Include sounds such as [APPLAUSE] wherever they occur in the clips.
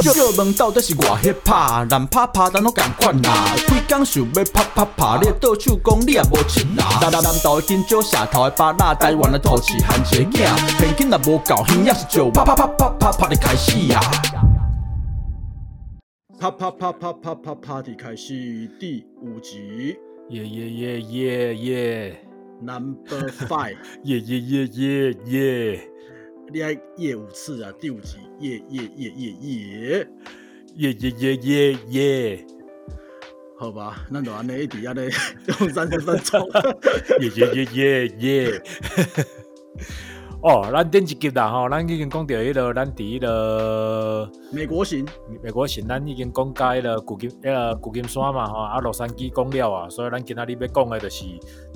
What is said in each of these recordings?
借借问到底是外迄拍，难拍拍咱拢共款啦。规工想要拍拍拍，你倒手讲你也无钱啦。南南南岛的金蕉，下头的巴拉，台湾的土市含一个囝，现金也无够，耳也是借啪啪啪啪啪啪的开始啊！啪啪啪啪啪啪 Party 开始第五集耶耶耶耶耶，Number Five，耶耶耶耶耶你爱耶五次啊！第五集耶耶耶耶耶耶耶耶耶耶，好吧，那就安尼一直安尼 [LAUGHS] 用三十分钟，耶耶耶耶耶。[LAUGHS] 哦，咱顶一集啦吼，咱已经讲到迄个咱伫迄个美国行，美国行，咱已经讲解了古金迄个古金山嘛吼，啊洛杉矶讲了啊，所以咱今仔日要讲的就是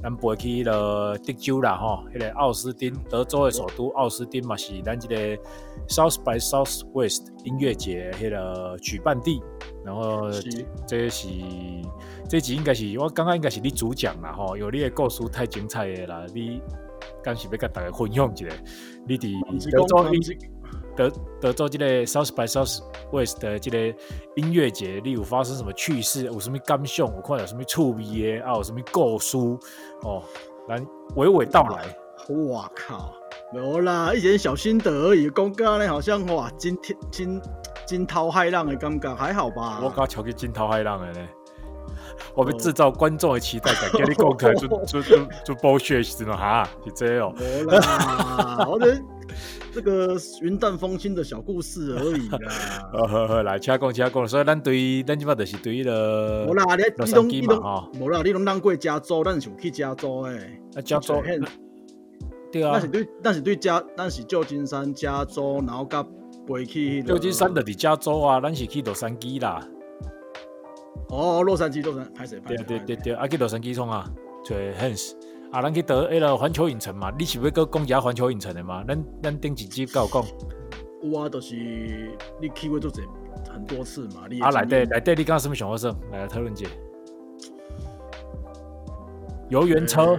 咱飞去迄个德州啦吼，迄个奥斯汀，德州的首都奥斯汀嘛是咱即个 South by Southwest 音乐节迄个举办地，然后这是这集应该是我刚刚应该是你主讲啦吼，有你的故事太精彩的啦，你。刚是要甲大家分享一下，你伫德州德德州这个 South by Southwest 的这个音乐节，你有发生什么趣事？有什么感想？有看有什么趣味的？啊，有什么故事？哦，来娓娓道来。哇靠，没有啦，一点小心得而已。刚刚呢，好像哇惊天惊惊涛骇浪的感觉，还好吧？我刚瞧去惊涛骇浪的呢。我们制造观众的期待感，给你讲开就就就就剥削是吗？哈，是这哦。啦，我的这个云淡风轻的小故事而已啦。[LAUGHS] 好好好，来，请讲，请讲。所以咱对咱即摆就是对了。无啦，你你拢你拢无啦，你拢咱过加州，咱是有去加州诶。啊，加州。对啊。但是对，但是对加，但是旧金山、加州，然后甲飞去。旧金山就伫加州啊，咱是去洛杉矶啦。哦，洛杉矶，洛杉拍摄拍对对对对，啊去洛杉矶创啊，找，Hans，啊，咱去得迄个环球影城嘛，你是要搁讲一下环球影城的嘛？咱咱顶几集有讲。有啊，就是你去过做者很多次嘛，你啊来对来对，你刚刚什么想法说？来讨论者，游园车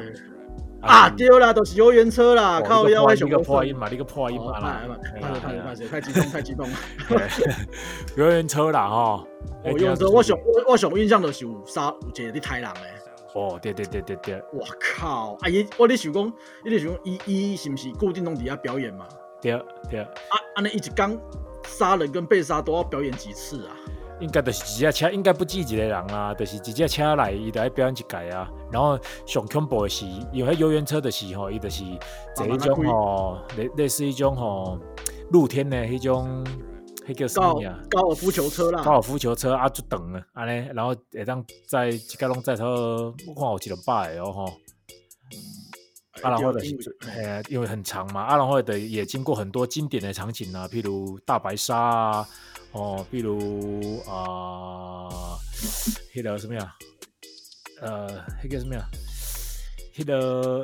啊，丢啦，都是游园车啦，靠腰一个破音嘛，你个破音嘛啦，太激动太激动了，[LAUGHS] 游园车啦哈。游园车我上我我上印象就是有杀有一个伫太人诶。哦，对对对对对。我靠！啊伊我咧想讲，伊咧想讲，伊伊是毋是固定拢伫遐表演嘛？对对。啊，安尼一直刚杀人跟被杀都要表演几次啊？应该就是一架车，应该不止一个人啊，就是一架车来，伊就爱表演一届啊。然后上恐怖的是，因为游园车的时吼，伊就是这一种吼，类类似一种吼露天的迄种。迄叫什么啊？高尔夫球车啦，高尔夫球车啊，就长啊，安尼，然后会当在一家拢在头，我看有几两百哦吼。啊，然后的，哎，因为很长嘛，啊，然后的也经过很多经典的场景啊，譬如大白鲨啊，哦，比如啊，迄个什么呀？呃，迄个什么呀？迄个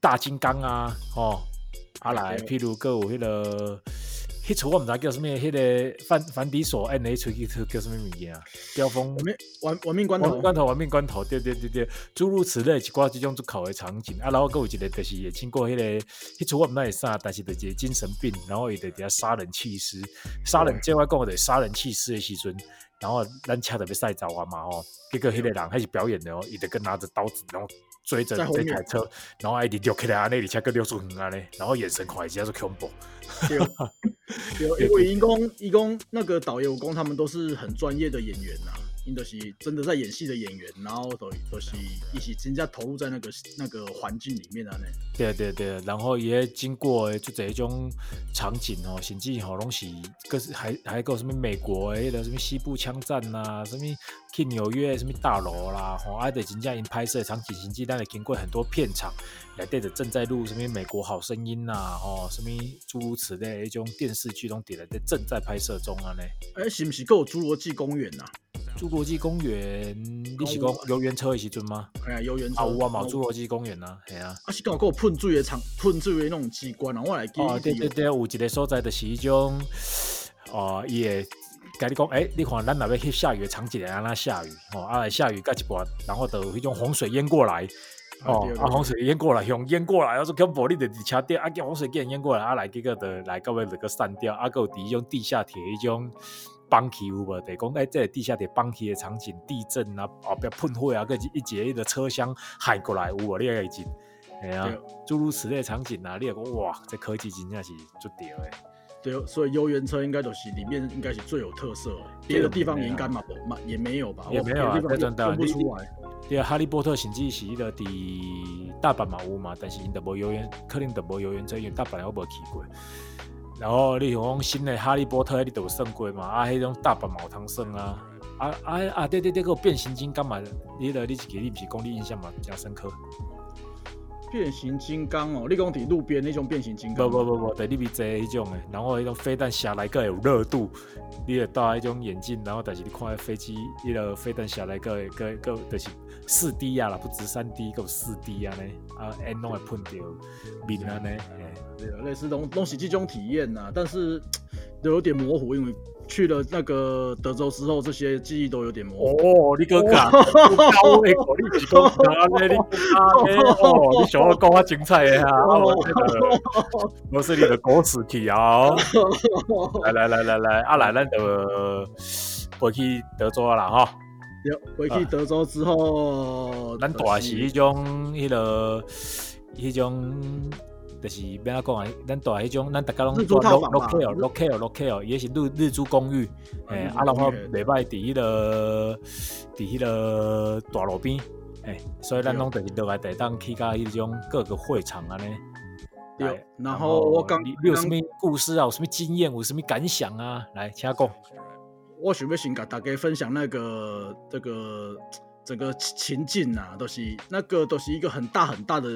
大金刚啊，哦，啊来，譬如各有迄个。迄出我毋知叫什么，迄个反反底锁 N H 叫叫什么物件啊？标风玩命玩玩命关头，关头玩命关头，对对对对，诸如此类一寡即种足考的场景。啊，然后佫有一个就是也经过迄个，迄出我毋知会啥，但是就一个精神病，然后伊就伫遐杀人弃尸，杀人即我讲的杀人弃尸的时阵，然后咱车特别赛走啊嘛吼，结果迄个人开始表演的哦，伊就跟拿着刀子，然后。追着这台车，然后艾迪丢开来啊，那里车个六十五啊嘞，然后眼神快，直接是恐怖。有 [LAUGHS] 因为因公因公那个导游工，他们都是很专业的演员呐。因都是真的在演戏的演员，然后都都是一起真正投入在那个那个环境里面啊呢。对对对，然后也经过就这一种场景哦，甚至好东西，各是还还有什么美国的什么西部枪战呐，什么去纽约什么大楼啦，吼，还得真正因拍摄场景，甚至但也经过很多片场来对着正在录什么美国好声音呐，哦，什么诸如此类一种电视剧中点的在正在拍摄中啊呢。哎，是不是够侏罗纪公园呐？侏罗纪公园，你是讲游园车的时阵吗？哎呀，游园车啊，有啊，嘛，侏罗纪公园呐，系啊。啊，是讲有喷水的场，喷水的那种机关啊，我来记。哦，对对对，有一个所在的是一种，哦，伊会甲你讲，哎，你看咱那边去下雨的场景，安那下雨，哦，啊，下雨盖一半，然后有迄种洪水淹过来，哦，啊，洪水淹过来，用淹过来，我说恐怖，你得伫车顶，啊，叫洪水竟然淹过来，啊来，结果的来到尾就个散掉，啊，还有伫迄种地下铁迄种绑起有无？得讲哎，这个地下铁绑起的场景，地震啊，后壁喷火啊，个一节一个车厢海过来有无？你会记？哎呀啊，诸如此类的场景啊，你会讲哇，这科技真正是足屌诶！对，所以游园车应该都是里面应该是最有特色的，别的地方应该嘛不嘛也没有吧？也没有啊别的地这真的不出来。对啊，哈利波特甚至是迄个伫大阪嘛有嘛，但是因都无游园，可能都无游园车，因为大阪我无去过。然后你像讲新的哈利波特，你都有算过嘛？啊，迄种大阪嘛有通算啊。啊啊啊！对对对，个变形金刚嘛，你了你是给你不是讲你印象嘛比较深刻？变形金刚哦，你讲伫路边那种变形金刚，不不不不，对，你比坐迄种诶，然后迄种飞弹下来个有热度，你会戴迄种眼镜，然后但是你看那飞机，迄个飞弹下来个个个就是四 D 啊啦，不止三 D，有四 D 啊呢，啊，烟拢会喷着面啊呢，嘿对啊，类似东东西这种体验呐、但是都有点模糊，因为去了那个德州之后，这些记忆都有点模糊。哦，你哥讲，高诶，你是讲安尼，你想要讲较精彩的啊，啊 [LAUGHS] 我是你的狗屎体啊！哦来来来来来，阿来，咱就回去德州啊啦哈。有回去德州之后，咱大是迄种迄个迄种，就是要安怎讲啊？咱大迄种，咱大家拢日租套房 l 嘛 o c a l l o c a l l o c a l 也是日日租公寓，诶、啊，然后袂歹伫迄个伫迄个大路边，诶、所以咱拢就是落来地当去到迄种各个会场安尼。对，然后我刚你你有什么故事啊？有什么经验？有什么感想啊？来，请讲。我想要先跟大家分享那个这个整个情境啊，都、是那个都是一个很大很大的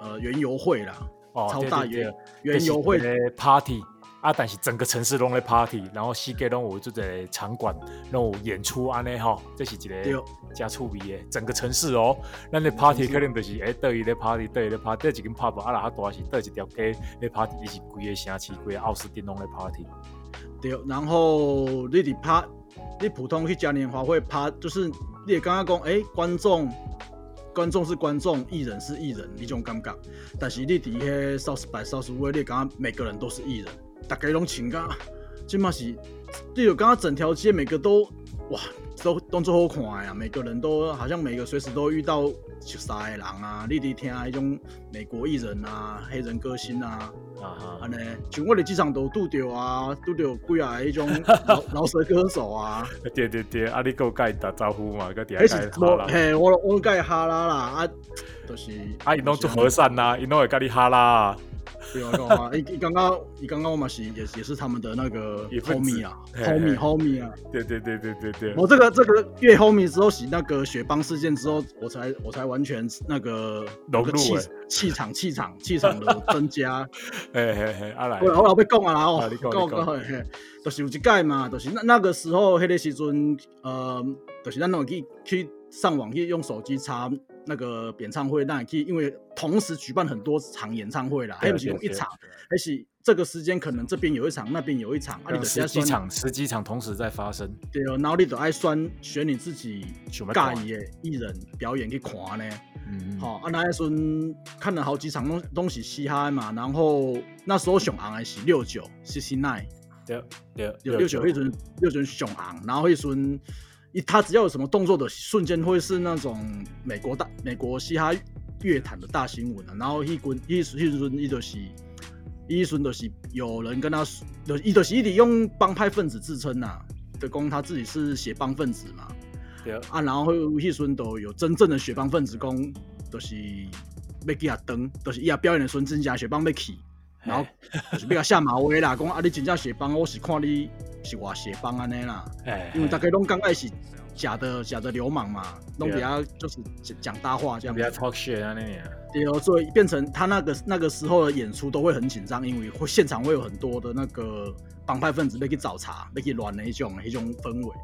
呃园游会啦，哦，超大对对园对园游会 party 啊，但是整个城市拢在 party，然后世界拢有这个场馆，拢有演出安尼吼，这是一对个加趣味的整个城市哦。咱的 party 可能就是诶，倒一咧 party，倒一咧 party，倒一间 pub 啊，然后大是倒一条街咧 party，伊是规个城市，规个奥斯汀拢咧 party。对，然后你伫趴，你普通去嘉年华会趴，就是你也刚刚讲，哎、观众观众是观众，艺人是艺人，你种感觉。但是你伫迄 South by Southwest，你感觉每个人都是艺人，大家拢情感，即嘛是，队友刚刚整条街每个都哇，都动作好看的啊，每个人都好像每个随时都遇到熟悉的人啊，你伫听迄种美国艺人啊、黑人歌星啊。啊哈安，尼，像我哋机场都拄着啊，拄着几啊迄种老 [LAUGHS] 老舌歌手啊，对对对，啊，你够甲伊打招呼嘛？个底迄下是无嘿，我我甲哈啦啦，啊，就是啊，伊拢做和善呐，伊拢会甲你哈啦啊。对啊，[LAUGHS] 对啊，伊伊刚刚伊刚刚我嘛是也也是他们的那个 homie 啊，homie homie 啊，对对对对对对。我这个这个越 homie 之后，洗那个雪邦事件之后，我才我才完全那个那个气融入欸气场 [LAUGHS] 气场气场的增加。[LAUGHS] 嘿嘿嘿，阿来。我，我老要讲啊啦哦嘿嘿，就是有一届嘛，就是那那个时候，迄个时阵，呃，就是咱拢会去去上网去用手机查那个演唱会，那也去，因为同时举办很多场演唱会啦，还对不是用一对场，还是这个时间可能这边有一场，那边有一场，啊，你就十几场十几场同时在发生，对哦，然后你就爱选选你自己介意的艺人表演去看呢。嗯，好、啊，那时阵看了好几场东东西嘻哈嘛，然后那时候上昂的是六九 sixty nine，对对六六九。迄阵六九上昂，然后迄阵一他只要有什么动作的瞬间会是那种美国大美国嘻哈乐坛的大新闻啊，然后迄阵迄迄阵伊就是伊阵就是有人跟他就伊就是一直用帮派分子自称呐、的讲他自己是血帮分子嘛，对啊，然后迄阵都有真正的血帮分子讲，就是要给他登，就是伊也表演的时阵真正血帮要去，然后就是要甲下马威啦，讲啊你真正血帮，我是看你是偌血帮安尼啦，哎，因为大家拢刚开始假的假的流氓嘛，拢比对较就是讲讲大话这样比较，talk shit 啊那样，对哦，所以变成他那个那个时候的演出都会很紧张，因为会现场会有很多的那个帮派分子要去找茬，要去乱的一种一种氛围。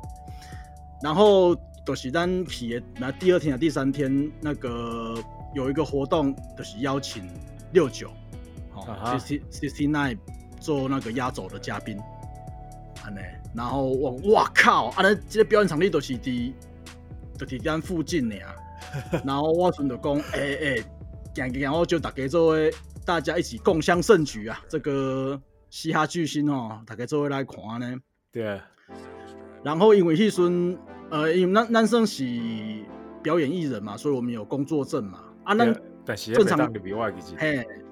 然后就是咱去的，那第二天啊、第三天那个有一个活动，就是邀请六九，哦啊哈，sixty sixty nine 做那个压轴的嘉宾，安尼，然后我哇靠，啊那这个表演场地都是伫，都伫咱附近的啊，[LAUGHS] 然后我阵就讲，哎、哎，行行，我就大家作为大家一起共襄盛举啊，这个嘻哈巨星哦，大家作为来看呢。对，然后因为迄阵，呃，因为咱咱算是表演艺人嘛，所以我们有工作证嘛。啊，那但是正常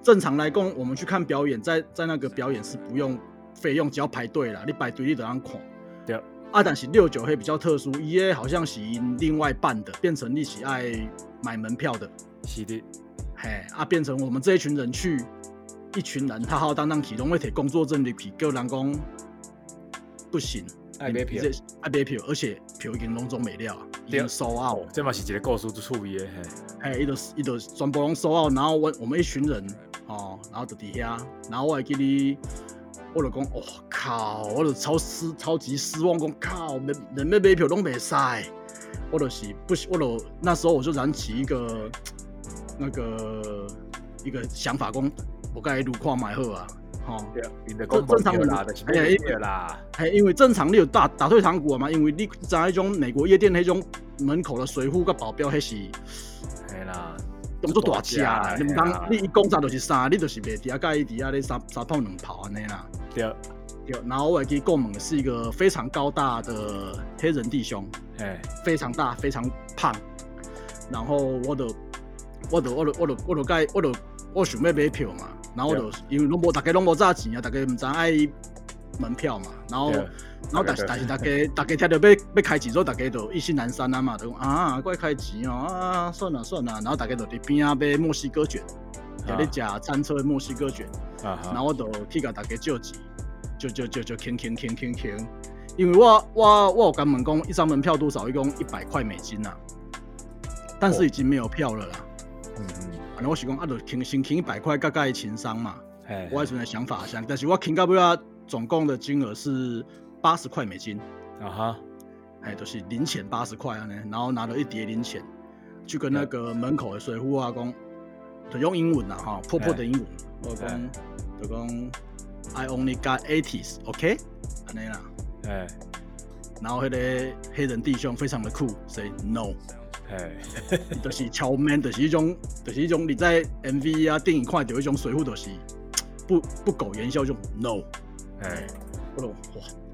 正常来讲，我们去看表演，在在那个表演是不用费用，只要排队啦，你排队你得让看。对，啊，但是六九黑比较特殊，伊个好像是因另外办的，变成你是爱买门票的，是的，嘿，啊，变成我们这一群人去，一群人浩浩荡荡去，拢会摕工作证入去，叫人讲不行，爱买票。这，爱买票，而且票已经拢总没了，已经对收哦，。这嘛是一个故事之趣味的，嘿，嘿，伊就伊就全部拢收 out，然后我我们一群人哦，然后就底下，然后我还记得，我就讲，哦靠，我就超失超级失望，讲靠，人人要买票拢袂使，我就是不行，我就那时候我就燃起一个 [TSK] 那个一个想法，讲我该路看买好啊，吼、对，因的讲正常啦，就是哎啦，嘿，因为正常你有打打退堂鼓嘛，因为你知迄种美国夜店迄种门口的水壶甲保镖，迄是。系啦，动作大只啦，你毋嘿啦通你一讲啥就是啥，你就是袂伫遐介意伫啊咧三三炮两炮安尼啦。对，对，然后我还记得购猛是一个非常高大的黑人弟兄，嘿，非常大，非常胖。然后我就我就我就我就我就该我就我想要买票嘛，然后我就因为拢无大家拢无炸钱啊，大家毋知爱门票嘛，然后。对。然后但是但是大家大家听到要要开钱之后，大家就意兴阑珊啊嘛，就讲啊，怪开钱哦啊，算了算了，然后大家就伫边啊买墨西哥卷，就咧食餐车的墨西哥卷，啊，然后我就去甲大家借钱，就就就就轻轻轻轻轻，因为我我我有跟问讲一张门票多少，一共一百块美金呐、但是已经没有票了啦。嗯嗯，反正我是讲啊，就轻先轻一百块，大概情商嘛。嘿，我还存在想法想，但是我轻到尾啊，总共的金额是八十块美金。啊哈，哎，就是零钱八十块啊呢，然后拿了一叠零钱，去跟那个门口的水户啊讲，就用英文啦哈，破破的英文，我讲就讲 I only got eighties，OK，、安尼啦，哎，然后迄个黑人弟兄非常的酷，say no，哎，[LAUGHS] 就是超 man，就是一种，就是一种你在 MV 啊电影看到一种水浒就是不不苟言笑，就 no，哎，我就哇，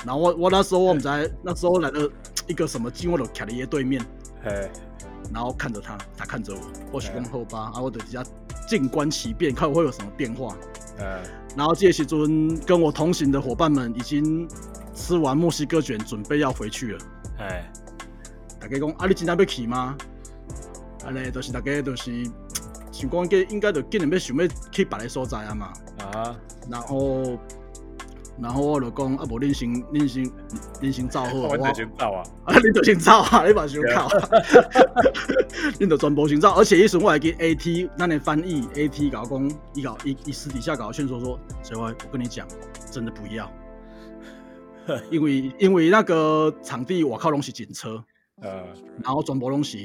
然后我我那时候我们在那时候来了一个什么镜，我就卡在爷对面。哎，然后看着他，他看着我，我许讲后吧，啊，我等一下静观其变，看会有什么变化。呃，然后这个时阵跟我同行的伙伴们已经吃完墨西哥卷，准备要回去了。哎，大家讲啊，你今天要去吗？啊嘞就是大家就是想讲，应应该就今年要想要去别的所在啊嘛。啊，然后，然后我就讲啊，无恁先恁先恁先走好，[LAUGHS] 我得先走啊，啊，恁就先走啊，你把想靠，[LAUGHS] 你就全部先走。而且一时我还给 AT 那年翻译 AT 搞讲，伊搞伊伊私底下搞劝说说，所以我我跟你讲，真的不要，[LAUGHS] 因为因为那个场地我靠拢是警车，呃，然后全部拢是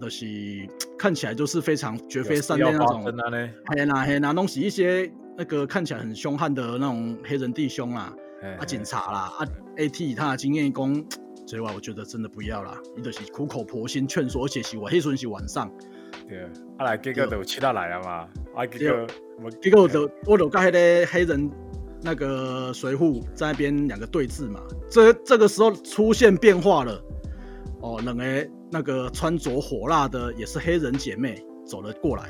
就是看起来就是非常绝非善类那种，生啊呢，嘿啦嘿啦，拢是一些那个看起来很凶悍的那种黑人弟兄啦。啊，警，察啦，啊，AT 他的经验讲，所以话我觉得真的不要啦，你就是苦口婆心劝说，而且是我黑顺是晚上，嘿对，啊来，结果就七仔来啊嘛，啊结果我结果我就我就跟迄个黑人那个随扈在那边两个对峙嘛，这这个时候出现变化了，哦，两个那个穿着火辣的也是黑人姐妹走了过来，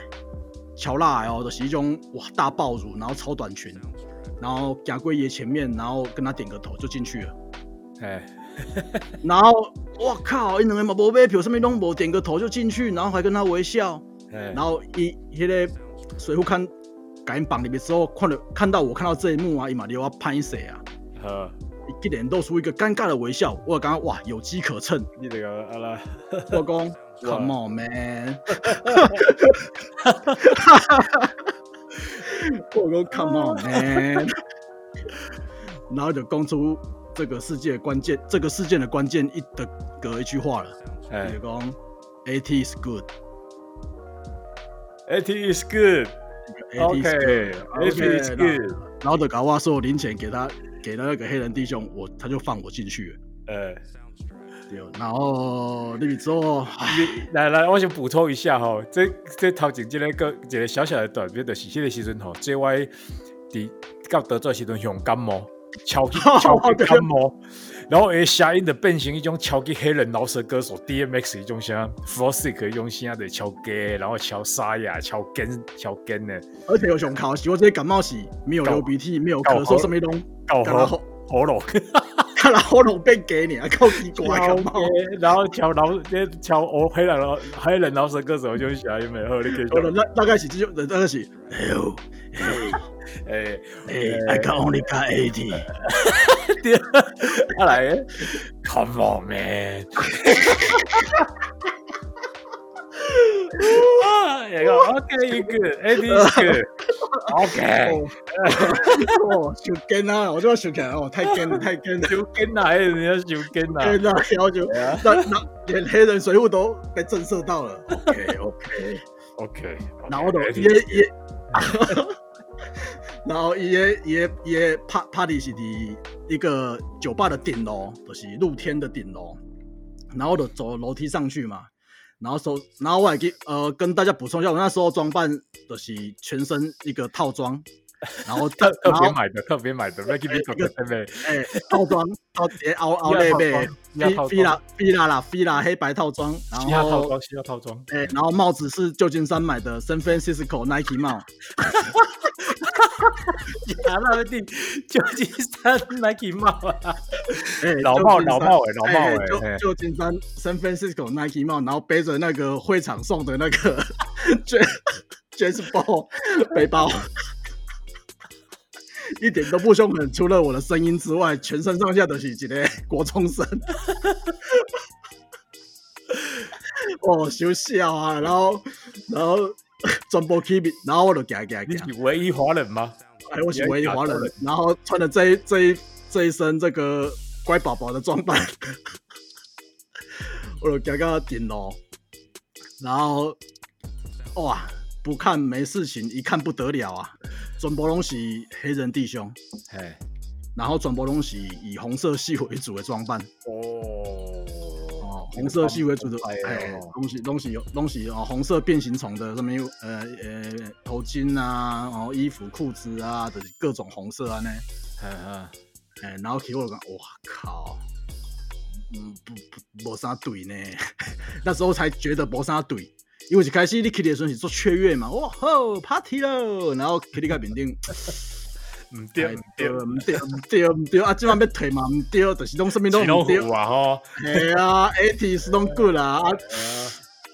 乔辣哦，就是一种哇大爆乳，然后超短裙，然后贾龟爷前面，然后跟他点个头就进去了。哎，[LAUGHS] 然后我靠，因两个嘛无买票，什么拢无，点个头就进去，然后还跟他微笑，哎，然后伊迄个水户看赶紧绑里面之后，看到看到我看到这一幕啊，伊嘛留我拍谁啊，好，一脸露出一个尴尬的微笑，我刚刚哇有机可乘，你这个阿拉，我讲 [LAUGHS] Come on man，我讲 Come on man，然后就讲出这个世界的关键，这个事件的关键一的隔一句话了。哎就讲 AT is good。，AT is good。OK，AT is good。然后就搞我所有零钱给他，给了那个黑人弟兄，我他就放我进去了。呃，对，然后你之后，来来，我想补充一下吼，这这头前这个个一个小小的短片，就是迄个时阵吼，JY 伫到德州时阵用感冒，超级 [LAUGHS] 超级感冒，然后诶声音的变成一种超级黑人饶舌歌手 DMX 一种声 f o r s i c 用声的超低，然后超沙哑、超干、超干的，而且有熊考是我这些感冒是没有流鼻涕，没有咳嗽，什么东，搞喉喉咙。看来喉咙变给你啊，够奇怪感冒。然后调饶，这调我黑人老黑人老舌歌手就喜欢有没有？你可以。大大概是这种，大概是。Hello, hey, hey, hey, I can only got eighty. [LAUGHS] 他来，Come on, man. [LAUGHS] [LAUGHS] 啊，一个 OK，一个 AD 一个 OK，哦，受惊啊！我就要受惊哦，太惊了，太惊了，受惊啊！人家受惊啊！天哪，要求那那连黑人水雾都被震慑到了。OK，OK，OK，然后的也也，然后也也也 party 是的一个酒吧的顶楼，就是露天的顶楼，然后就走楼梯上去嘛。然后说，然后我还给呃跟大家补充一下，我那时候装扮的是全身一个套装，然后特特别买的，特别买的，那给你搞个对不对？哎，套装，套直接凹 [LAUGHS] 凹内呗，菲菲拉菲拉啦，菲拉黑白套装，然后套装，需要套装，哎，然后帽子是旧金山买的，San Francisco Nike 帽。[LAUGHS] 拿那个地旧金山 Nike 帽啊，老帽老帽哎，老帽哎，旧金山 San Francisco Nike 帽，然后背着那个会场送的那个 [LAUGHS] Jazz [LAUGHS] Ball 背包，[LAUGHS] 一点都不凶狠，除了我的声音之外，全身上下都是几个国中生。哦，休笑啊，然后然后。转播 K B，然后我就夹夹夹。你是唯一华人吗？哎，我是唯一华人。然后穿了这一这一这一身这个乖宝宝的装扮，我就夹到顶楼。然后哇，不看没事情，一看不得了啊！转播东西黑人弟兄，嘿，然后转播东西以红色系为主的装扮。哦。红色系为主的哎，东西东西有东西哦，红色变形虫的上面有呃呃头巾啊，然后衣服裤子啊的各种红色啊呢，哎哎，然后给我讲，哇靠，嗯不不没啥对呢，[LAUGHS] 那时候才觉得没啥对，因为一开始你去的时候是做雀跃嘛，哇吼 party 咯，然后去你个面顶。唔对，唔对，唔对，唔对，唔对，啊！即晚要退嘛，唔对，就是拢什么都唔对啊！吼，系啊，AT 是拢 [LAUGHS] good 啦，啊，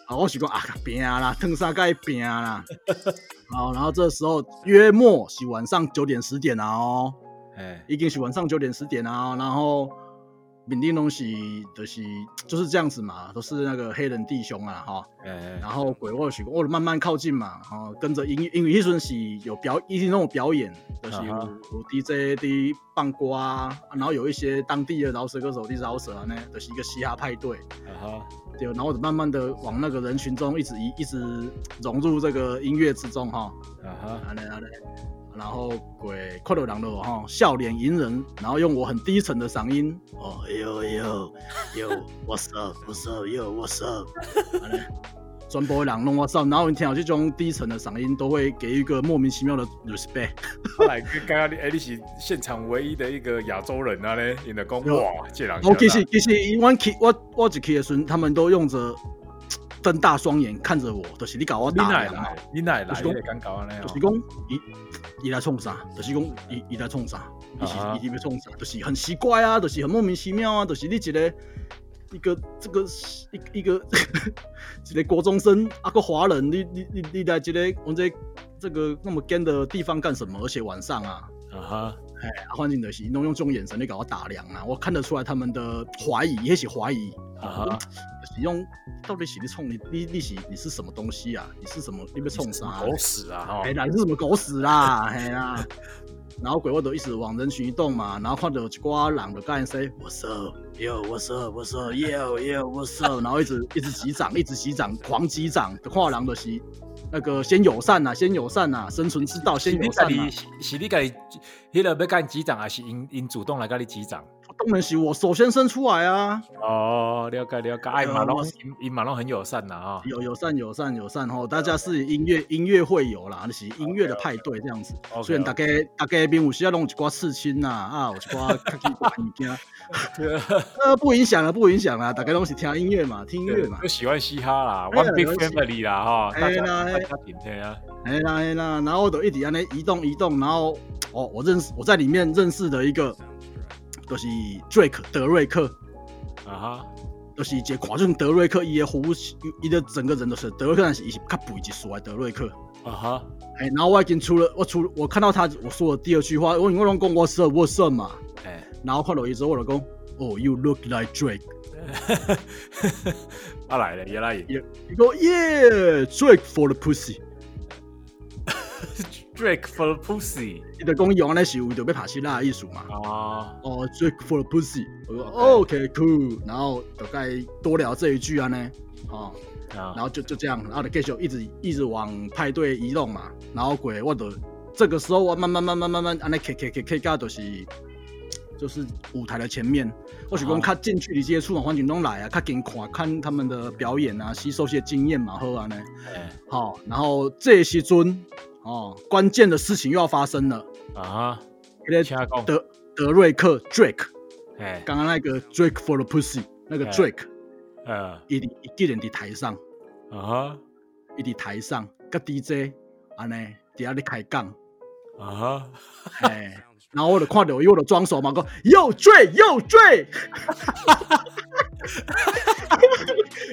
啊，我是讲啊，拼啦，腾啥该拼啦，[LAUGHS] 好，然后这时候约莫是晚上九点十点啊，哦，哎，已经是晚上九点十点啊，然后。缅甸东西就是就是这样子嘛，都是那个黑人弟兄啊，哈，然后鬼或许我慢慢靠近嘛，然后跟着音乐，因为一阵是有表，一些那种表演，就是有有 DJ 的放歌啊，然后有一些当地的饶舌歌手的饶舌啊，呢，就是一个嘻哈派对，啊对，然后我慢慢的往那个人群中一直一一直融入这个音乐之中，哈，啊哈，好嘞好嘞。然后鬼快乐狼的哈笑脸迎人，然后用我很低沉的嗓音哦哟哟哟，What's up？What's up？Yo，What's up？专播两弄 What's up？然后你听到这种低沉的嗓音，都会给一个莫名其妙的 respect。后来刚刚你哎，你是现场唯一的一个亚洲人啊嘞，你的讲哇，这两我其实其实我去我我一去的时候，他们都用着。瞪大双眼看着我，就是你搞我打人嘛？你哪来？就是讲，就是讲，伊伊来冲啥？就是讲，伊伊来冲啥？伊是伊伊要冲啥？就是很奇怪啊，就是很莫名其妙啊，就是你一个一个这个一一个一个国中生啊个华人，你你你你来这个我这这个那么干的地方干什么？而且晚上啊，啊哈，哎，环境的是弄用这种眼神来搞我打量啊，我看得出来他们的怀疑，也许怀疑啊。使用到底是你冲你你你是你是什么东西啊？你是什么？你被冲啥？狗屎啊！哎，你是什么狗屎啦？[LAUGHS] 哎呀，然后鬼我都一直往人群移动嘛，然后看到一挂人的干 say what's up，yo，what's up，what's up，yo，yo，what's up，然后一直一直击掌，一直击掌，狂击掌，跨人的是那个先友善呐，先友善呐，生存之道先友善呐。是你家己，迄个要干击掌，还是因因主动来跟你击掌？当然是我首先伸出来啊，哦，了解了解，哎，马龙我伊马龙很友善呐啊，友友善友善友善吼，大家是音乐音乐会友啦，就是音乐的派对这样子。OK，虽然大家大家边有时要弄一寡刺青呐，啊，有一寡较奇怪的物件，[LAUGHS] 呃，不影响了，不影响了，大家都是听音乐嘛，听音乐嘛。就。喜欢嘻哈啦，One Big Family 啦哈，大家大家顶天啊，哎啦哎啦，然后我就一直安尼移动移动，然后哦，我认识我在里面认识的一个，就是 Drake 德瑞克，啊哈，就是一个看种德瑞克，伊的胡，伊的整个人都是德瑞克，但是伊是较肥一束的德瑞克。啊哈，哎，然后我已经出了，我出我看到他我说的第二句话，我因为拢讲我是我是嘛，哎，然后看到伊之后我就讲，哦，You look like Drake。[LAUGHS] 啊来了，也来也伊讲，Yeah，Drake for the pussy。Drake for Pussy 伊就讲用安尼是为着要拍希腊的意思嘛。哦，哦，Drake for pussy。我说 OK OK，cool。然后大概多聊这一句啊呢，哦，啊然后就就这样，然后就继续一直一直往派对移动嘛。然后鬼我的这个时候我慢慢慢慢慢慢安尼 K K K K 到就是就是舞台的前面，我是讲较近距离接触嘛，环境中来啊，较近看看他们的表演啊，吸收些经验嘛，好啊呢。哎好，然后这时阵哦，关键的事情又要发生了。啊哈，那个请讲，德德瑞克 Drake，哎刚刚那个 Drake for the pussy 那个哎 Drake，呃。一直一个人在台上，啊哈。一直台上，跟 DJ 安尼底下咧开讲，啊哈，哎，然后我就看到伊，我就装手嘛，讲 Yo Drake Yo Drake，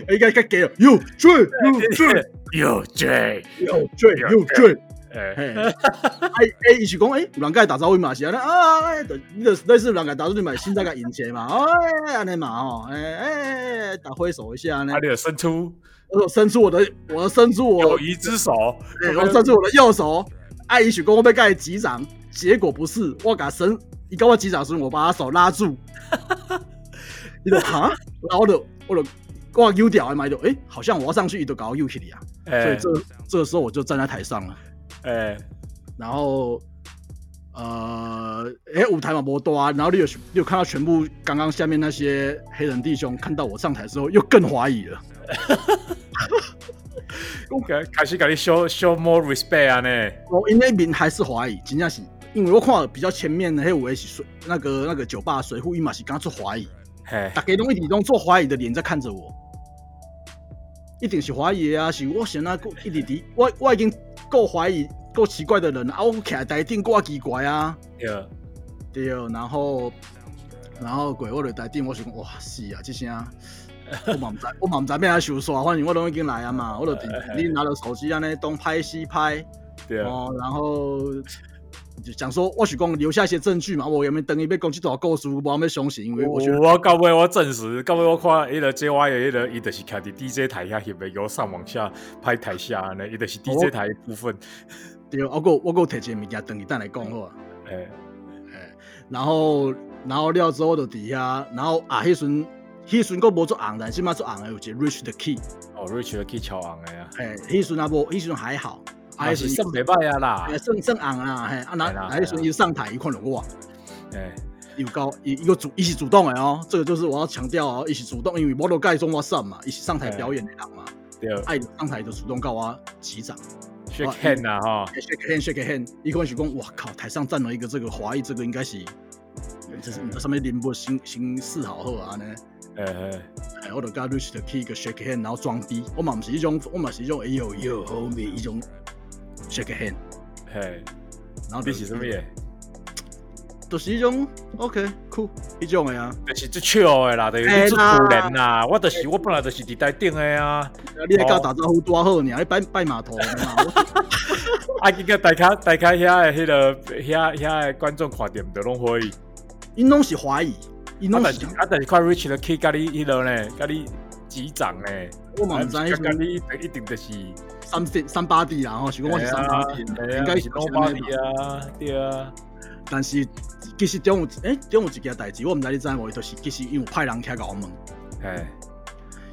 应该该给了 Yo Drake Yo Drake Yo J，Yo Drake Yo Drake。[LAUGHS] 哎嘿，哎哎，[LAUGHS] 伊是讲，哎，有人甲伊打招呼嘛是安尼啊，哎，就你就类似有人甲伊打招呼，你嘛现在甲迎接嘛，[LAUGHS] 哎，安尼嘛吼，哎哎哎，打挥手一下呢啊，，你有伸出我有伸出我的，我伸出我友，谊之手，哎我伸出我的右手，啊，伊是讲我被甲伊击掌，结果不是，我甲伸，伊甲我击掌时，我把他手拉住，[LAUGHS] 伊就哈，然后我就我就我丢掉的嘛，伊就哎，好像我要上去，伊就搞我丢起你啊，所哎以这这个时候我就站在台上了。哎然后呃，哎，舞台嘛不多啊，然后你有你有看到全部刚刚下面那些黑人弟兄看到我上台之后，又更怀疑了。[LAUGHS] 开开始给你 show show more respect 啊呢，我因为面还是怀疑，真正是因为我看到比较前面的黑五是水那个那个酒吧水户伊嘛是刚做怀疑，嘿大家都一直都做怀疑的脸在看着我，一定是怀疑的啊！是我想那个一直伫我我已经够怀疑够奇怪的人啊，我徛在台顶够奇怪啊。对，对，然后然后鬼我就台顶，我想讲哇是啊，这声。[LAUGHS] 我嘛毋知，我嘛毋知要安收煞，反正我拢已经来啊嘛，我就伫 [LAUGHS] 你拿着手机安尼东拍西拍，对，哦，然后就想说，我是讲留下一些证据嘛，我有没有等于要讲这段故事，无要相信，因为我觉得我我到尾我证实，到尾我看迄个 J Y 的迄个，伊就是徛伫 DJ 台下翕的，由上往下拍台下安尼，伊就是 DJ 台的部分。对，我够我够摕一个物件等伊等来讲好啊。诶，然后然后了之后就底下，然后啊，迄阵迄阵佫无做红，但起码做红的有一个 Rich the Key，哦，Rich 的 Key 超红的啊，哎，迄阵啊无，迄阵还好，啊，还是迄阵算袂歹啊啦。哎，。算算红啦，嘿，啊，那啊，迄阵伊上台伊看到我，诶，伊有高伊伊个主伊是主动的哦，这个就是我要强调哦，伊是主动，因为我都盖中我上嘛，伊是上台表演的人嘛，对。爱上台就主动告我击掌。，shake hand 啊哈，shake hand shake hand，一开始讲，哇靠，台上站了一个这个华裔，这个应该是，这是上面林波新新四好后啊呢，诶诶，哎，我都跟 Rich 的 key 一个 shake hand，然后装逼，我嘛不是一种，我嘛是一种，哎呦呦后面一种 shake hand，嘿，然后你是什么嘢？就是一种 OK cool 一种的啊，就是最笑的啦，就是你最嘿啦。突然啦，我就是我本来就是伫台顶的啊，你来跟我打招呼多好呢，你拜拜码头 [LAUGHS] 啊，结果大家大家遐的迄个遐遐的观众看到毋着拢怀疑。因拢是怀疑，因拢是啊但是，啊，但是看 Rich 的 K 甲你迄落呢，甲你击掌呢，我嘛唔知甲迄种你一定就是，三三八 D 啦，吼，是讲我是三八 D，应该是是 nobody 啊，对啊，但是其实中有诶，中有一件代志，我毋知你知无，就是其实因为有派人起来甲我问，嘿，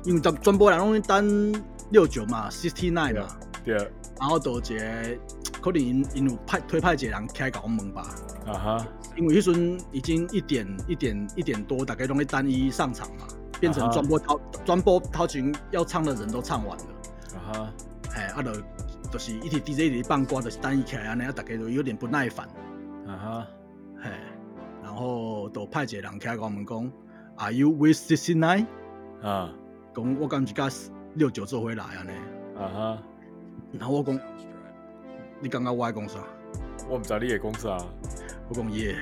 因为全全部人拢等六九嘛，sixty nine 嘛，对，然后就有一个可能因因有派推派一个人起来甲我问吧，啊哈，因为迄阵已经一点一点一点多，大概拢在等伊上场嘛，变成专播掏专播掏琴要唱的人都唱完了，啊哈，哎，啊就就是一直 DJ 一直放歌，就是单一起来安尼，啊大家就有点不耐烦，啊哈，嘿，然后就派一个人起来跟我们讲，Are you with sixty nine？啊讲我敢是甲六九做回来安尼，啊哈，然后我讲，你感觉我爱讲啥？我唔知道你会讲啥。我讲耶。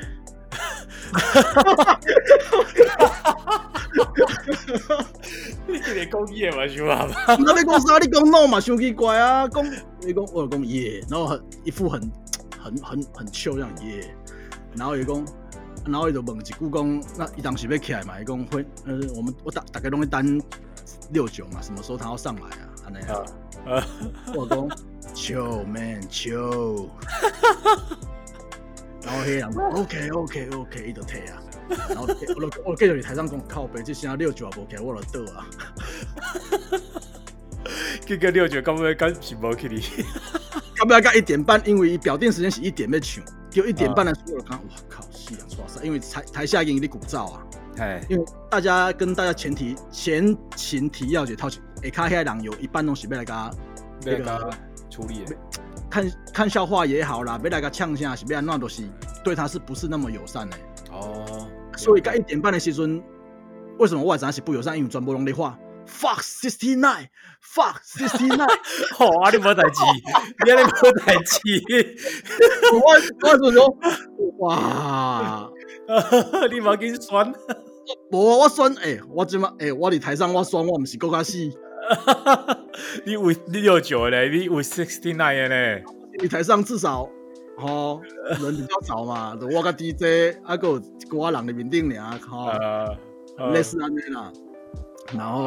[LAUGHS] [LAUGHS] 你一个讲嘢嘛，是嘛？[LAUGHS] 那你讲啥？你讲 no 嘛，伤奇怪啊！讲你讲我就讲耶，然后很一副很很很很 chill 这样耶，然后伊讲，然后伊就问一句讲，那伊当时要起来嘛？伊讲会呃，我们我大大概拢会单六九嘛，什么时候他要上来啊？安尼啊，啊，[LAUGHS] 我讲 chill man chill，然后黑人讲 OK OK OK，伊就退啊。然后我就 [LAUGHS] 我继续伫台上讲靠北，这声六九也无起来，我了倒啊。[LAUGHS] 这个六九根本敢是无去你。[LAUGHS] 要不要到一点半？因为伊表定时间是一点要唱，就一点半的时候，我就看，哇靠，是啊，哇塞！因为台台下已经有点鼓噪啊，哎，因为大家跟大家前提前情提要解套起，下卡黑人有一半拢是要来甲那个处理的。看看笑话也好啦，被来甲呛下是被安那都是对他是不是那么友善的？哦，所以到一点半的时阵，为什么我知影是不友善？因为全部拢咧话 fuck sixty nine fuck sixty nine，好 [LAUGHS] 啊，你无代志，[LAUGHS] 你安尼无代志，我我就说哇。[LAUGHS] 你无紧酸。无，我选诶、我即马诶，我伫台上我选，我毋是搁较死。你为你六九咧，你为 sixty nine 的呢？伫台上至少吼、人比较少嘛，就我甲 DJ 啊，搁有一寡人伫面顶尔，吼、呃，类似安尼啦。然后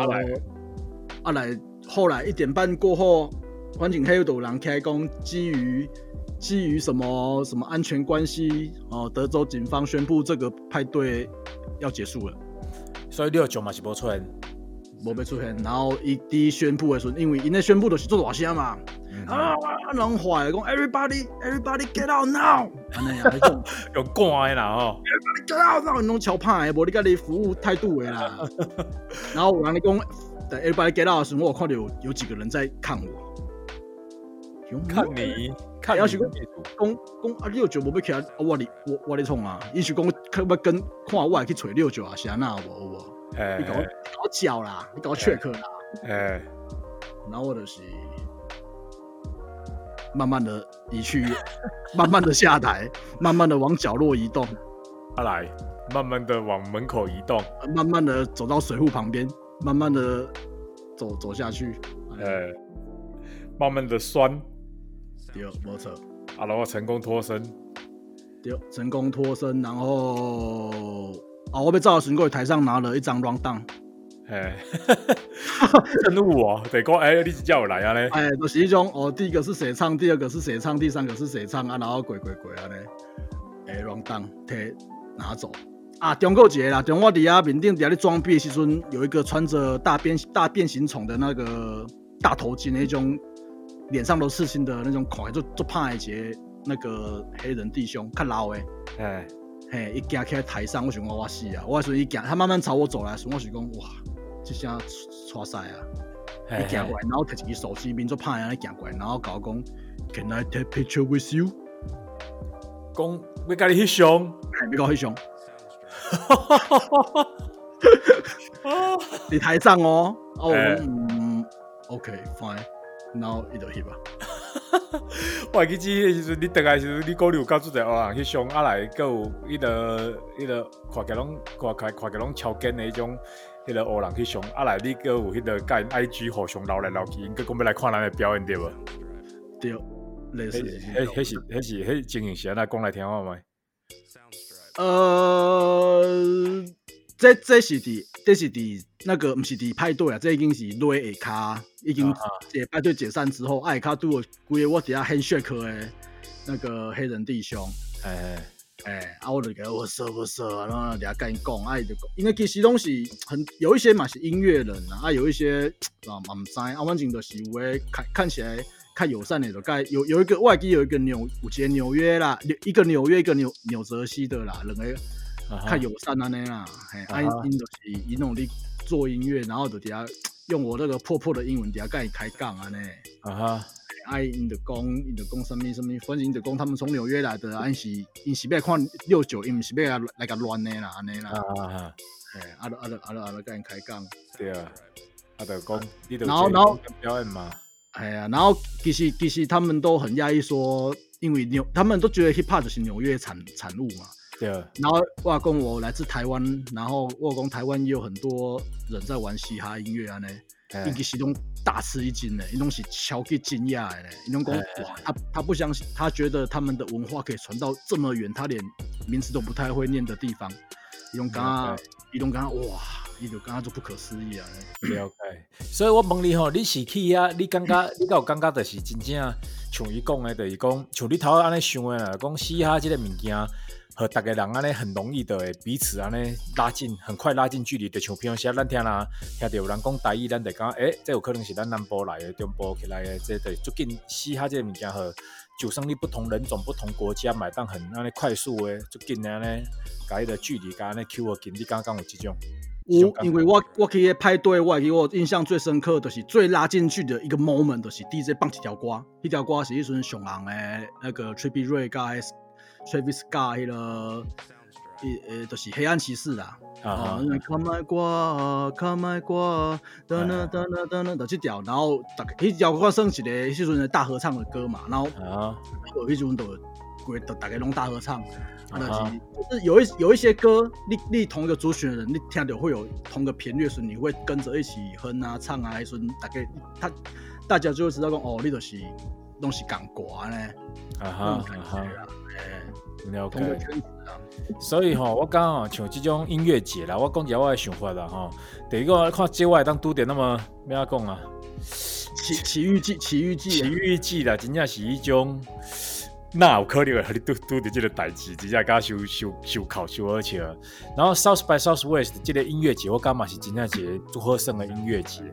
啊来后来一点半过后，环境黑有有人开工，基于基于什么什么安全关系哦，德州警方宣布这个派对要结束了。所以六九嘛是无出现。无被出现，然后伊伫宣布的时候，因为因咧宣布的是做大声嘛，嗯啊，人坏讲 everybody everybody get out now，安尼啊，迄种。[LAUGHS] 有赶的啦吼。get out now，拢超怕的，无你甲你服务态度的啦。[LAUGHS] 然后有人咧讲在 everybody get out 的时候，我有看到有有几个人在看我，看你，看你要是讲讲讲啊六九无要起来，啊我哩我我咧创啊，伊是讲要要跟看我会去找六九啊，是安那有无有无？哎你搞我你搞我叫啦，你搞我 check 啦。哎，然后我就是慢慢的移去，[LAUGHS] 慢慢的下台，慢慢的往角落移动，他来，慢慢的往门口移动。慢慢的走到水壶旁边，慢慢的走走下去。哎，慢慢的酸，丢，没错，啊，然后成功脱身。丢，成功脱身，然后啊，我被赵神过台上拿了一张 round down，哎，任务哦，[LAUGHS] 得讲哎，你是叫我来啊嘞？哎，就是一种哦，第一个是谁唱，第二个是谁唱，第三个是谁唱啊，然后鬼鬼鬼啊嘞，哎，round down 摕拿走。啊，中国节啦，中国底下缅甸底下咧装逼的时阵，有一个穿着大变大变形虫的那个大头巾那种，脸上都刺青的那种，看起来就就怕一个那个黑人弟兄，较老诶，哎，嘿，一行起来台上，我想讲我死啊！我说一行，他慢慢朝我走来，我想讲哇，这下刷赛啊！哎伊行过来，然后摕一支手机，面做怕安尼行过来，然后甲我讲，Can I take picture with you？讲要甲你翕相。还没搞黑熊，[LAUGHS] 你台上哦，哦，我哎讲嗯，OK fine，然后伊就翕啊，[LAUGHS] 我会记记迄时阵，你倒来的时阵，你讲你有甲做者黑人翕相，啊来，佮有迄个迄个看起来拢看起来看起来拢超紧的迄种迄个黑人去上，啊来，你佮有迄个甲因 IG 互相留来留去，因佮讲要来看咱的表演对无？对，类似迄迄迄是迄是迄情形是安那讲来听看觅？呃，这这是伫这是伫那个，毋是伫派对啊，这已经是落下卡，已经啊解派对解散之后，下卡拄有规个我底下 handshake 的那个黑人弟兄。哎，哎，啊，我就给他我说我说啊，然后底下跟伊讲，啊，伊就讲，因为其实拢是很有一些嘛是音乐人啊，啊有一些啊嘛唔知，啊，反正就是有诶看看起来看友善的，就该有有一个外地有一个纽，有一个纽约啦，一个纽约一个纽纽泽西的啦，两个啊看友善安尼啦，嘿，啊因就是伊努力做音乐，然后就底下用我那个破破的英文底下跟你开杠安尼。啊哈，哎，因就讲，因就讲什么什么，反正因就讲他们从纽约来的，啊因是因是要看六九，因毋是要来来个乱的啦，安尼啦，啊啊啊，嘿，啊就啊就啊就啊就跟人开讲，对啊，啊就讲你就然后然后表演嘛，哎呀，然后其实其实他们都很压抑说，因为纽他们都觉得 hip hop 就是纽约产产物嘛，对啊，然后我讲我来自台湾，然后我讲台湾也有很多人在玩嘻哈音乐啊呢，哎伊其实拢大吃一惊的，伊拢是超级惊讶的嘞，伊拢讲哎哇，他他不相信，他觉得他们的文化可以传到这么远，他连名字都不太会念的地方，伊拢刚刚伊拢刚刚哇，伊就刚刚就不可思议啊，了解，所以我问你吼，你是去遐，你感觉你敢有感觉就是真正像伊讲的，就是讲像你头安尼想的啦，讲嘻哈即个物件，和大家人安尼很容易的彼此安尼拉近，很快拉近距离，就像平常时咱听啦，听到有人讲台语，咱就讲，诶、这有可能是咱南部来的、中部起来的，这对最近嘻哈这个物件和就算你不同人种、不同国家买单很安尼快速的，最近的安尼，甲迄个距离甲安尼 Q 个近，你刚刚有即种？有，因为我我去迄派对，我给我印象最深刻的就是最拉近距离的一个 moment，就是 DJ 放一条歌，迄条歌是迄阵上红的那个 Trippie Ray 加 Travis Scott 迄个，伊呃，就是黑暗骑士啦。啊因为，，Come my 歌，Come my 歌，噔噔噔噔噔噔，就这条，然后大概迄条歌算一个迄阵的大合唱的歌嘛，然后啊，有迄阵就规都大家拢大合唱，啊，就是、就是有一有一些歌，你你同一个族群的人，你听着会有同个频率的时候，你会跟着一起哼啊唱啊，迄阵大概他大家就会知道讲哦，你就是拢是共歌呢，啊那哈啊哈。哎，了同个解，圈子啊，所以吼，我讲吼，像即种音乐节啦，我讲一下我的想法啦吼。第一个看节外当拄着那么咩啊讲啊，奇奇遇记，奇遇记奇啊，遇记啦，真正是迄种，那有可能会你拄拄着即个代志，真正甲收收收考收而且，然后 South by Southwest 即个音乐节，我感觉是真正一个祝贺胜的音乐节。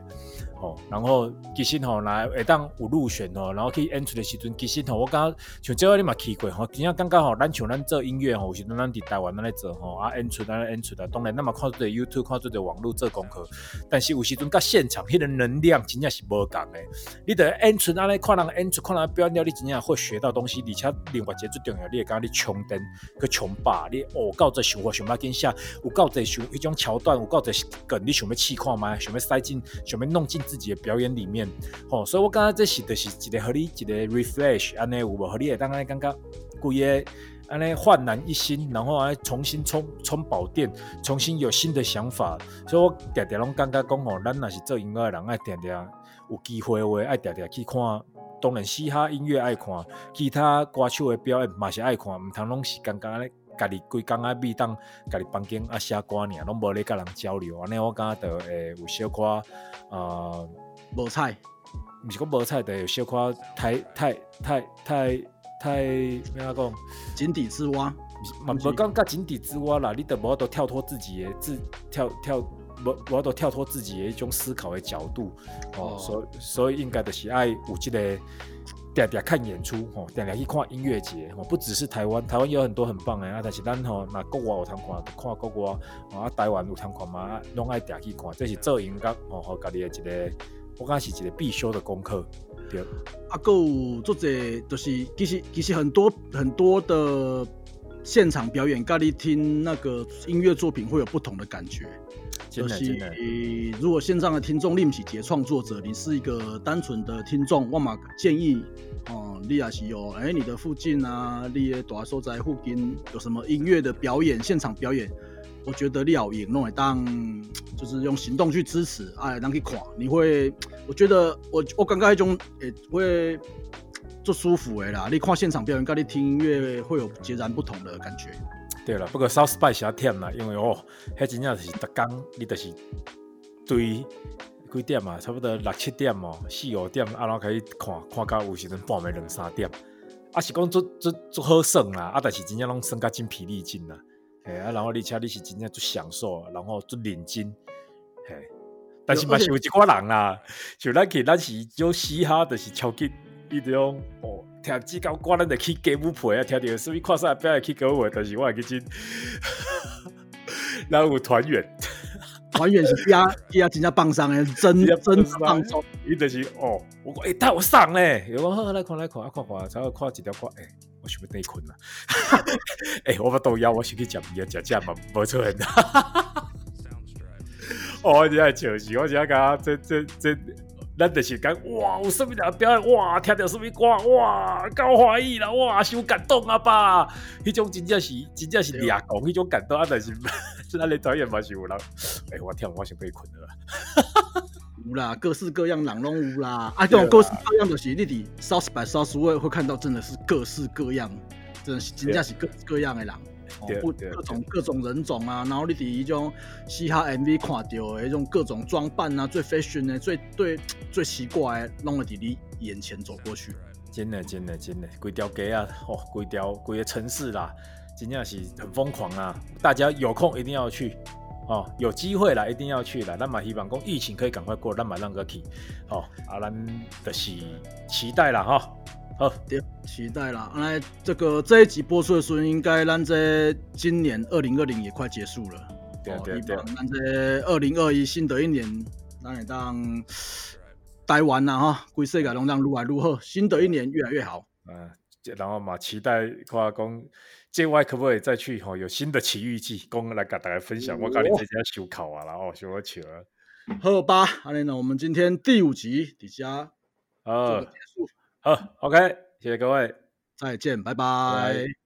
哦，然后其实吼，来会当有入选吼，然后去演出的时阵，其实吼，我感觉像这个你嘛去过吼，真正感觉吼，咱像咱做音乐吼，有时阵咱伫台湾咱咧做吼，啊演出咱咧演出啊，当然咱嘛看做 YouTube 看做网络做功课，但是有时阵甲现场迄个能量真正是无共的。你得演出安尼看人演出，看人表演了，你真正会学到东西，而且另外一个最重要，你会感觉你充电去充饱，你哦到这想法想要紧写，有到这想迄种桥段，有到这梗，你想要试看吗？想要塞进，想要弄进自己的表演里面，吼、所以我感觉这是就是一个互你一个 refresh，安尼有无？互你会当安尼感觉规个。安尼焕然一新，然后安尼重新充充饱电，重新有新的想法，所以我常常拢感觉讲吼，咱若是做音乐的人，爱常常有机会的话，爱常常去看。当然，嘻哈音乐爱看，其他歌手的表演嘛是爱看，毋通拢是感觉安尼，家己规工啊咪当家己房间啊写歌尔，拢无咧甲人交流，安尼我感觉着会有小可呃，无菜，毋是讲无彩着，有小可太太太太太咩啊讲？井底之蛙，嘛无讲甲井底之蛙啦，你得无法度跳脱自己的自跳跳，无无法度跳脱自己的一种思考的角度哦，哦所以所以应该就是爱有即、个。定定看演出吼，定定去看音乐节吼，不只是台湾，台湾有很多很棒的啊，但是咱吼那国外有通看，看国外啊，台湾有通看嘛，拢爱定去看，这是做音乐吼，和家己的一个，我感觉是一个必修的功课，对，啊，还有做者就是其实其实很多很多的现场表演，咖喱听那个音乐作品会有不同的感觉。就是真的真的，如果线上的听众你不是一个创作者，你是一个单纯的听众，我嘛建议哦，你也是有哎、你的附近啊，你的大所在附近有什么音乐的表演，现场表演，我觉得你要赢，弄会当就是用行动去支持，哎，当去看，你会，我觉得我我感觉那种诶、会做舒服的啦，你看现场表演跟你听音乐会有截然不同的感觉。对啦，不过 South by 是忝啦，因为哦，迄真正就是逐工你就是对几点啊，差不多六七点哦，四五点啊，然后开始看，看到有时阵半暝两三点，啊是讲做做做好耍啦，啊但是真正拢耍甲精疲力尽啦，嘿啊，然后而且你是真正做享受，然后做认真，嘿，但是嘛是有一寡人啦，像咱去咱是种嘻哈，就是超级伊种哦，听几高歌咱就去歌舞陪啊，听着什么看啥表演去歌舞，但是我会记真，[LAUGHS] 然后有团员，团员是加加真正放松的，真真放放松。伊就是哦，我讲诶，带我上嘞，有讲好来看来看啊看看，才看一条看，诶，我想要内困啦，诶，[LAUGHS] 我把豆腰，我先去食面啊，食食嘛，无错很。哦，我真系笑死，我真系讲这这这，咱就是讲哇，有什么人表演哇，听到什么歌哇，够欢喜啦，哇，伤感动啊吧，迄种真正是真正是俩讲迄种感动啊，但是 [LAUGHS] 咱的导演嘛是有人，诶，我听我想被困了啦。有啦，各式各样人拢有啦。[LAUGHS] 啊，这种各式各样的是你伫 South by Southwest 会看到，真的是各式各样，真的是真正是各式各样的人。不各种各种人种啊，然后你伫迄种嘻哈 MV 看到的迄种各种装扮啊，最 fashion 的、最最最奇怪的，拢会伫你眼前走过去。真的，真的，真的，规条街啊，哦，规条规个城市啦，真正是很疯狂啊！大家有空一定要去哦，有机会啦，一定要去啦。咱嘛希望讲疫情可以赶快过，咱嘛让个去哦，啊，咱就是期待啦哈。好，对，期待啦！来，这个这一集播出的时候，应该咱这今年二零二零也快结束了。对对对咱这二零二一新的一年，咱会当待完啦哈，规世界拢当愈来愈好，新的一年越来越好。嗯、然后嘛期待看讲这外可不可以再去吼、有新的奇遇记，讲来跟大家分享。我教你这家修考啊然后修我笑啊。好吧，阿莲呢，我们今天第五集底下做好，OK，谢谢各位。再见，拜拜拜